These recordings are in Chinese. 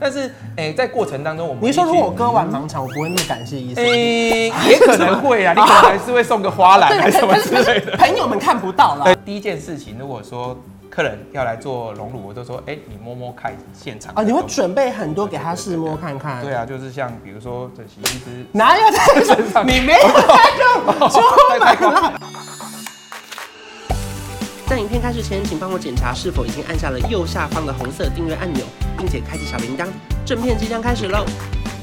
但是，哎、欸，在过程当中，我们你说如果我割完盲肠，我不会那么感谢医生？哎、欸，也可能会啊，你可能还是会送个花篮 还是什么之类的。朋友们看不到了。第一件事情，如果说客人要来做隆乳，我都说，哎、欸，你摸摸看现场啊，你会准备很多给他试摸看看。对啊，就是像比如说整形医师哪有在身上？你没有在用，太夸张。在影片开始前，请帮我检查是否已经按下了右下方的红色订阅按钮，并且开启小铃铛。正片即将开始喽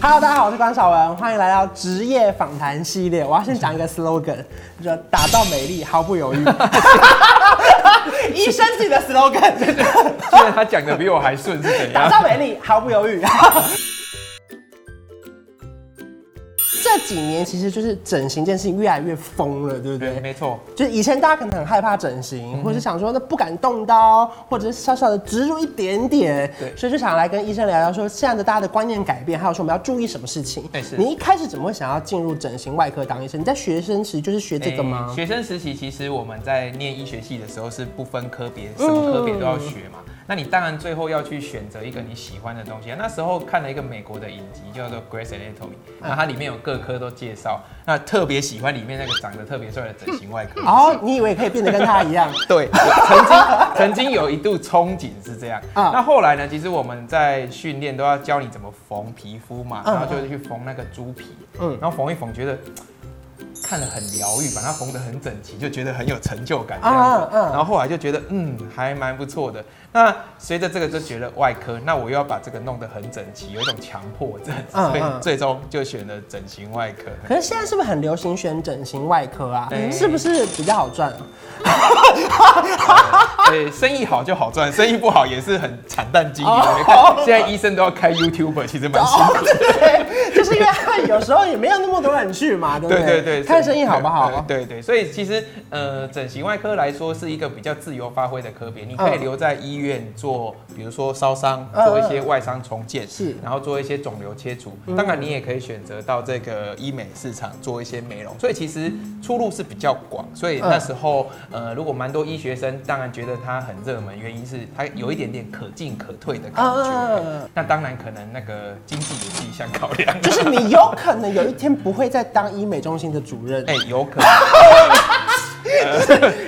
！Hello，大家好，我是关少文，欢迎来到职业访谈系列。我要先讲一个 slogan，就打造美丽毫不犹豫。医生自己的 slogan，虽然他讲的比我还顺，是怎样？打造美丽毫不犹豫。这几年其实就是整形这件事情越来越疯了，对不对？对，没错。就是以前大家可能很害怕整形，嗯、或者是想说那不敢动刀，或者是小小的植入一点点。对。所以就想来跟医生聊聊，说现在的大家的观念改变，还有说我们要注意什么事情。对，是。你一开始怎么会想要进入整形外科当医生？你在学生时就是学这个吗？欸、学生时期其实我们在念医学系的时候是不分科别，什么科别都要学嘛。嗯那你当然最后要去选择一个你喜欢的东西。那时候看了一个美国的影集，叫做《Grace Anatomy》，那它里面有各科都介绍。那特别喜欢里面那个长得特别帅的整形外科。哦，你以为可以变得跟他一样？对，曾经曾经有一度憧憬是这样。啊，那后来呢？其实我们在训练都要教你怎么缝皮肤嘛，然后就是去缝那个猪皮。嗯，然后缝一缝，觉得。看得很疗愈，把它缝得很整齐，就觉得很有成就感这样子。嗯，然后后来就觉得，嗯，还蛮不错的。那随着这个就觉得外科，那我又要把这个弄得很整齐，有一种强迫症，所以最终就选了整形外科。可是现在是不是很流行选整形外科啊？是不是比较好赚？对，生意好就好赚，生意不好也是很惨淡经营。你看现在医生都要开 YouTuber，其实蛮辛苦的。对，就是因为他有时候也没有那么多人去嘛，对不对？对对对。生意好不好？对，对对，所以其实呃，整形外科来说是一个比较自由发挥的科别，你可以留在医院做，比如说烧伤，做一些外伤重建，是，然后做一些肿瘤切除。当然，你也可以选择到这个医美市场做一些美容。所以其实出路是比较广。所以那时候呃，如果蛮多医学生，当然觉得它很热门，原因是它有一点点可进可退的感觉。那当然可能那个经济也是一项考量，就是你有可能有一天不会再当医美中心的主任。哎、欸，有可能，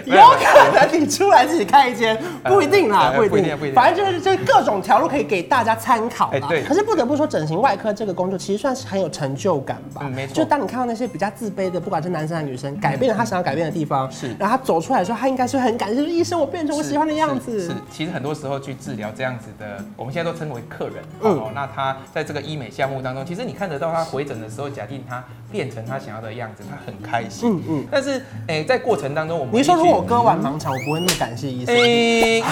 有可能你出来自己开一间，不一定啦，不一定，不一定，反正就是就各种条路可以给大家参考啦。对。可是不得不说，整形外科这个工作其实算是很有成就感吧？嗯，没错。就当你看到那些比较自卑的，不管是男生还是女生，改变了他想要改变的地方，是，然后他走出来的时候，他应该是很感谢，就是医生，我变成我喜欢的样子。是，其实很多时候去治疗这样子的，我们现在都称为客人。哦，那他在这个医美项目当中，其实你看得到他回诊的时候，假定他变成他想要的样子，他很开心。嗯嗯，但是，哎、欸，在过程当中，我们你说如果我割完盲肠，我不会那么感谢医生？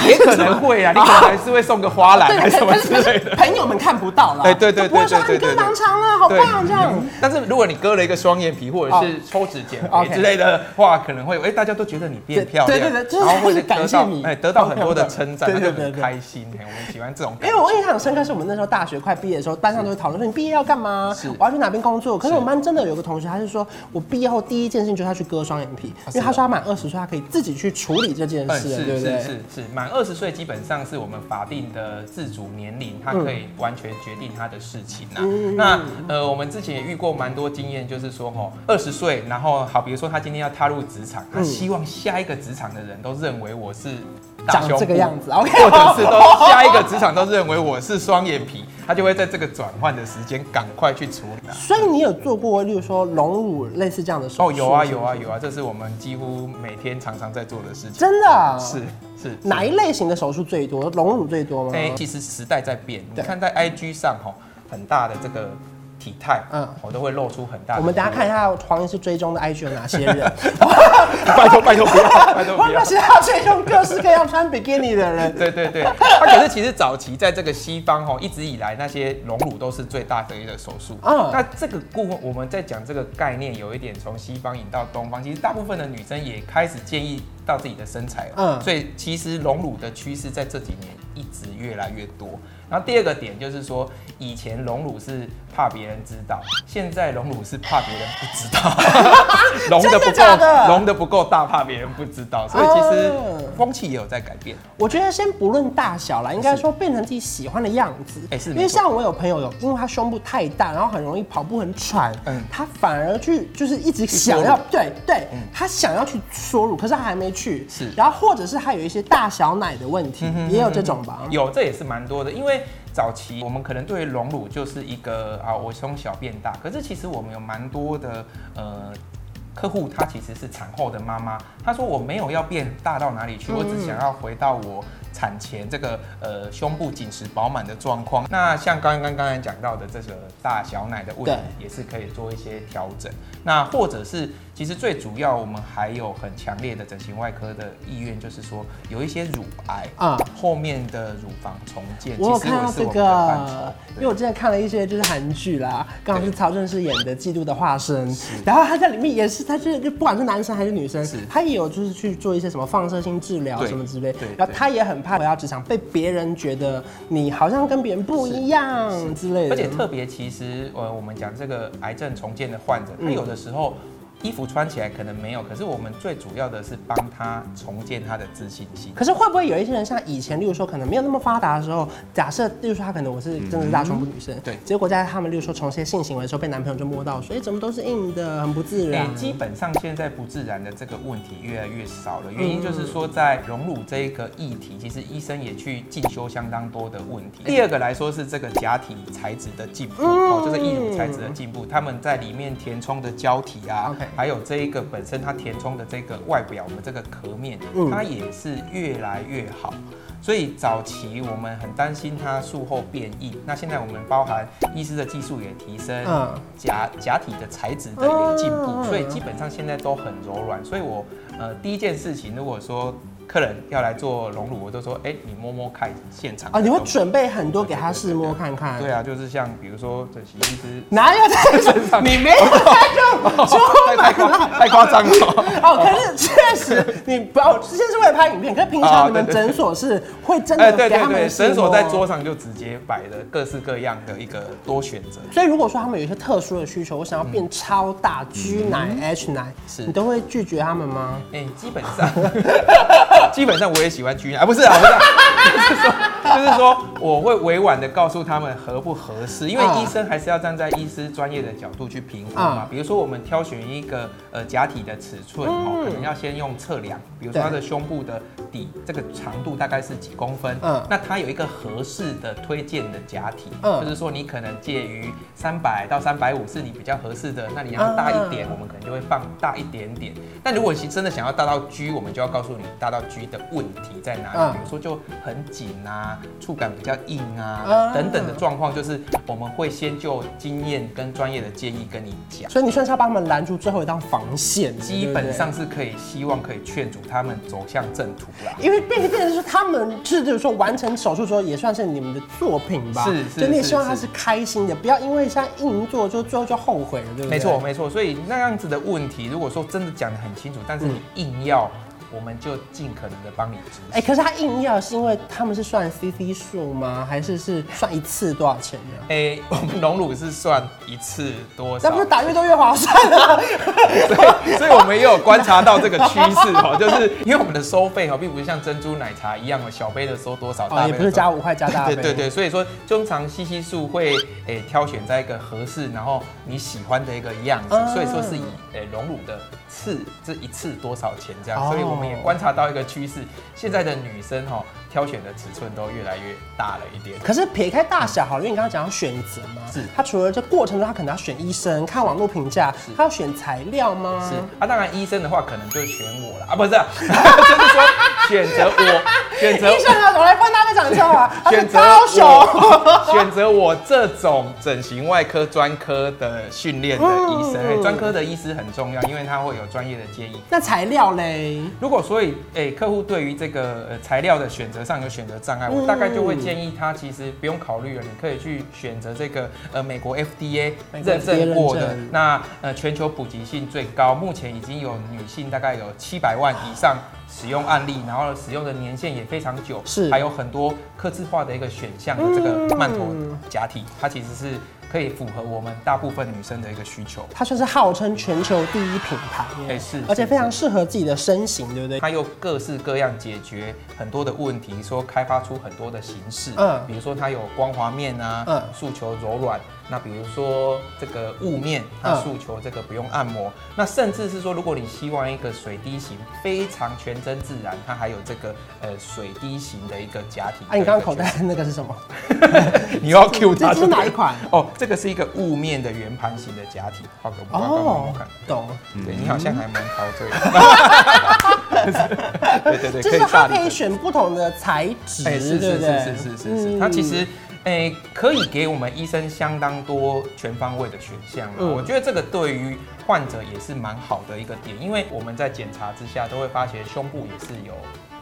也可能会啊，你可能还是会送个花篮 还是什么之类的。朋友们看不到了，对对对对对对，割盲肠了，好棒这样。但是如果你割了一个双眼皮或者是抽脂减肥之类的话，可能会，哎，大家都觉得你变漂亮，对对对，然后会感谢你，哎，得到很多的称赞，对对对，开心。我们喜欢这种。因为我印象很深刻，是我们那时候大学快毕业的时候，班上都会讨论说，你毕业要干嘛？我要去哪边工作？可是我们班真的有个同学，他是说我毕业后第一件事情就是他去割双眼皮，因为他说他满二十岁，他可以自己去处理这件事，对不对？是是是，满二十岁基本上是我们法定的自主年龄，他可以完全决定他的事情呐。那呃，我们之前也遇过蛮多经验，就是说哦，二十岁，然后好，比如说他今天要踏入职场，他希望下一个职场的人都认为我是长这个样子，OK，或者是都下一个职场都认为我是双眼皮。他就会在这个转换的时间赶快去处理。所以你有做过，例如说隆乳类似这样的手术？哦，有啊，有啊，有啊，这是我们几乎每天常常在做的事情。真的啊？是是。哪一类型的手术最多？隆乳最多吗？哎，其实时代在变。你看在 IG 上吼，很大的这个。体态，嗯，我都会露出很大。我们等下看一下黄医师追踪的 IG 有哪些人。拜托拜托不要，拜托不要。我们是要追踪各式各样穿比基尼的人。对对对，他可是其实早期在这个西方哈，一直以来那些隆乳都是最大的一个手术。嗯，那这个部分我们在讲这个概念，有一点从西方引到东方，其实大部分的女生也开始建议到自己的身材了。嗯，所以其实隆乳的趋势在这几年一直越来越多。然后第二个点就是说，以前隆乳是怕别人知道，现在隆乳是怕别人不知道，隆的不够，隆的不不够大，怕别人不知道，所以其实风气也有在改变。我觉得先不论大小啦，应该说变成自己喜欢的样子。哎，是，因为像我有朋友有，因为他胸部太大，然后很容易跑步很喘，嗯，他反而去就是一直想要，对对，他想要去缩乳，可是他还没去。是，然后或者是他有一些大小奶的问题，也有这种吧？有，这也是蛮多的，因为。早期我们可能对隆乳就是一个啊，我从小变大。可是其实我们有蛮多的呃客户，她其实是产后的妈妈，她说我没有要变大到哪里去，我只想要回到我产前这个呃胸部紧实饱满的状况。那像刚刚刚才讲到的这个大小奶的问题，也是可以做一些调整。那或者是。其实最主要，我们还有很强烈的整形外科的意愿，就是说有一些乳癌啊，后面的乳房重建。我有看到这个，因为我之前看了一些就是韩剧啦，刚好是曹正奭演的《嫉妒的化身》，然后他在里面也是，他就就不管是男生还是女生，他也有就是去做一些什么放射性治疗什么之类，然后他也很怕回到职场被别人觉得你好像跟别人不一样之类的。而且特别，其实呃，我们讲这个癌症重建的患者，他有的时候。衣服穿起来可能没有，可是我们最主要的是帮他重建他的自信心。可是会不会有一些人像以前，例如说可能没有那么发达的时候，假设例如说他可能我是真的是大胸部女生，对，结果在他们例如说从事性行为的时候被男朋友就摸到，所以怎么都是硬的，很不自然。基本上现在不自然的这个问题越来越少了，原因就是说在荣乳这一个议题，其实医生也去进修相当多的问题。第二个来说是这个假体材质的进步，哦，就是义乳材质的进步，他们在里面填充的胶体啊。还有这一个本身它填充的这个外表，我们这个壳面，它也是越来越好。所以早期我们很担心它术后变异，那现在我们包含医师的技术也提升，假假体的材质的也进步，所以基本上现在都很柔软。所以我呃第一件事情，如果说。客人要来做隆乳，我都说，哎、欸，你摸摸看现场啊，你会准备很多给他试摸看看。对啊，就是像比如说整形医师哪有在身上？你没有在做，太夸太夸张了。哦，可是确实，你不要，之前是为了拍影片，可是平常你们诊所是会真的给他们。诊所在桌上就直接摆了各式各样的一个多选择。所以如果说他们有一些特殊的需求，我想要变超大 G 奶、H 奶，是你都会拒绝他们吗？哎、欸，基本上。基本上我也喜欢奶啊，不是啊，不是，就是说，就是说，我会委婉的告诉他们合不合适，因为医生还是要站在医师专业的角度去评估嘛。比如说，我们挑选一个呃假体的尺寸哦，可能要先用测量，比如说他的胸部的底这个长度大概是几公分，嗯，那他有一个合适的推荐的假体，嗯，就是说你可能介于三百到三百五是你比较合适的，那你要大一点，我们可能就会放大一点点。但如果你真的想要大到 G，我们就要告诉你大到 G 的问题在哪里？比如说就很紧啊，触感比较硬啊，等等的状况，就是我们会先就经验跟专业的建议跟你讲。所以你算是要帮他们拦住最后一道防线，基本上是可以希望可以劝阻他们走向正途啦。因为变变成是他们是就是说完成手术之后也算是你们的作品吧？是，就你也希望他是开心的，不要因为像硬做就最后就后悔了，对不对？没错没错。所以那样子的问题，如果说真的讲的很清楚，但是你硬要。我们就尽可能的帮你治。哎，可是他硬要是因为他们是算 CC 数吗？还是是算一次多少钱呢？哎，我 们隆乳是算一次多少？那不是打越多越划算啊？所以，所以我们也有观察到这个趋势哦，就是因为我们的收费哦，并不是像珍珠奶茶一样哦，小杯的收多少，大杯也不是加五块加大杯。对对对，所以说通常 CC 数会诶挑选在一个合适，然后你喜欢的一个样子，所以说是以诶隆乳的次这一次多少钱这样，所以我。我们也观察到一个趋势，现在的女生哈挑选的尺寸都越来越大了一点。可是撇开大小好了，因为你刚刚讲要选择嘛，是他除了这过程中，他可能要选医生，看网络评价，他要选材料吗？是啊，当然医生的话可能就选我了啊，不是，就是说选择我，选择 医生啊，我来帮大家讲一下啊，选择我，选择我这种整形外科专科的训练的医生，专科的医师很重要，因为他会有专业的建议。那材料嘞？如果所以，哎、欸，客户对于这个呃材料的选择上有选择障碍，我大概就会建议他，其实不用考虑了，你可以去选择这个呃美国 FDA 认证过的，那呃全球普及性最高，目前已经有女性大概有七百万以上使用案例，然后使用的年限也非常久，是还有很多刻字化的一个选项的这个曼陀假体，它其实是。可以符合我们大部分女生的一个需求。它算是号称全球第一品牌，哎是，而且非常适合自己的身形，对不对？它又各式各样解决很多的问题，说开发出很多的形式，嗯，比如说它有光滑面啊，嗯，诉求柔软。那比如说这个雾面，它诉求这个不用按摩。嗯、那甚至是说，如果你希望一个水滴型非常全真自然，它还有这个呃水滴型的一个假体。啊，你刚刚口袋那个是什么？你要 Q 它？这是哪一款？哦，这个是一个雾面的圆盘型的假体。好，给我哦，看懂。对，你好像还蛮陶醉的。对对对，就是它可以选不同的材质，是是是是是是是，它其实。诶、欸，可以给我们医生相当多全方位的选项。嗯，我觉得这个对于患者也是蛮好的一个点，因为我们在检查之下都会发现胸部也是有。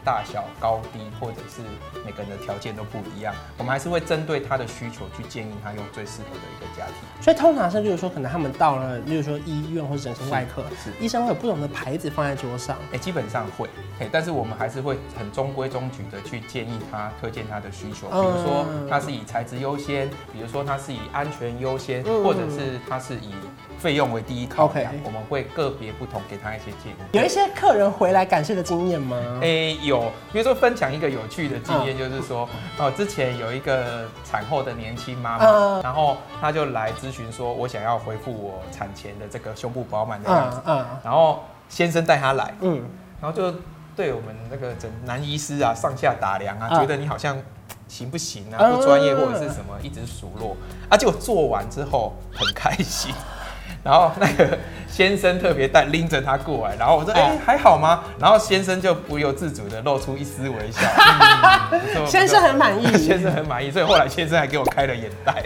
大小、高低，或者是每个人的条件都不一样，我们还是会针对他的需求去建议他用最适合的一个家庭。所以通常是，就是说，可能他们到了，例如说医院或者整形外科，是，医生会有不同的牌子放在桌上。哎、欸，基本上会，哎，但是我们还是会很中规中矩的去建议他，推荐他的需求。比如说，他是以材质优先，比如说他是以安全优先，或者是他是以。费用为第一考量，我们会个别不同给他一些建议。有一些客人回来感谢的经验吗？哎、欸，有，比如说分享一个有趣的经验，就是说，哦，之前有一个产后的年轻妈妈，然后她就来咨询说，我想要恢复我产前的这个胸部饱满的样子，然后先生带她来，嗯，然后就对我们那个整男医师啊上下打量啊，觉得你好像行不行啊，不专业或者是什么，一直数落，啊，结果做完之后很开心。然后那个先生特别带拎着他过来，然后我说：“哎、欸，还好吗？”然后先生就不由自主的露出一丝微笑。嗯、先生很满意，先生很满意，所以后来先生还给我开了眼袋。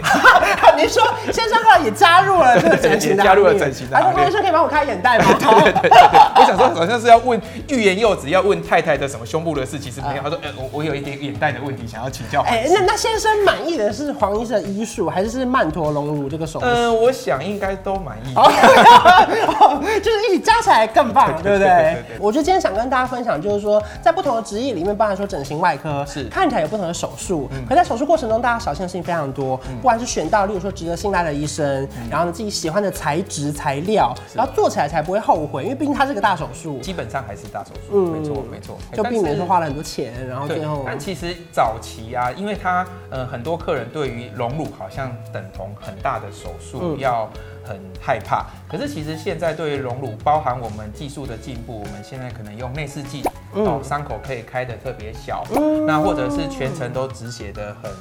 你说先生后来也加入了这个整形的，加入了整形的。他说：“先生可以帮我开眼袋吗？” 对对对对对。我想说好像是要问欲言又止，要问太太的什么胸部的事，其实没有。他说：“哎、欸，我我有一点眼袋的问题，想要请教。”哎，那那先生满意的是黄医生的医术，还是是曼陀隆乳这个手术？嗯、呃，我想应该都满意。就是一起加起来更棒，对不对？我觉得今天想跟大家分享，就是说，在不同的职业里面，包含说整形外科，是看起来有不同的手术，可在手术过程中，大家小心的事情非常多。不管是选到，例如说值得信赖的医生，然后呢自己喜欢的材质材料，然后做起来才不会后悔，因为毕竟它是个大手术，基本上还是大手术。嗯，没错没错，就避免说花了很多钱，然后最后。但其实早期啊，因为他呃很多客人对于隆乳好像等同很大的手术要。很害怕，可是其实现在对于隆乳，包含我们技术的进步，我们现在可能用内视镜，哦，伤口可以开得特别小，那或者是全程都止血的很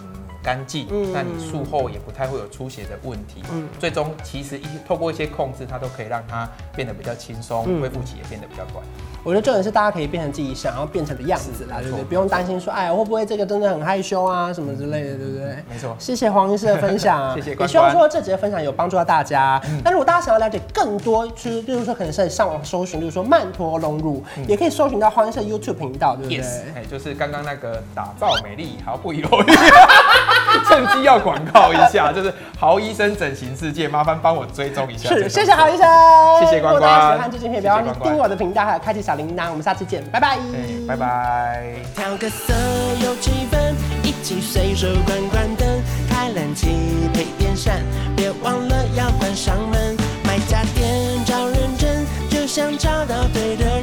干净，那你术后也不太会有出血的问题，嗯最终其实一透过一些控制，它都可以让它变得比较轻松，恢复期也变得比较短。我觉得重点是大家可以变成自己想要变成的样子啦，对不对？不用担心说，哎，会不会这个真的很害羞啊，什么之类的，对不对？没错。谢谢黄医师的分享，谢谢。也希望说这集的分享有帮助到大家。但如果大家想要了解更多，就是例如说可能是上网搜寻，就是说曼陀隆乳，也可以搜寻到黄医师的 YouTube 频道，对不对？哎，就是刚刚那个打造美丽毫不犹豫，趁机要广告一下，就是豪医生整形世界，麻烦帮我追踪一下。是，谢谢豪医生，谢谢关关。如果大家喜欢这支影片，不要忘记订阅我的频道，还有开启小铃铛。我们下次见。拜拜，拜拜。调个色有气氛，一起随手关关灯，开冷气配电扇，别忘了要关上门。买家电找认真，就像找到对的。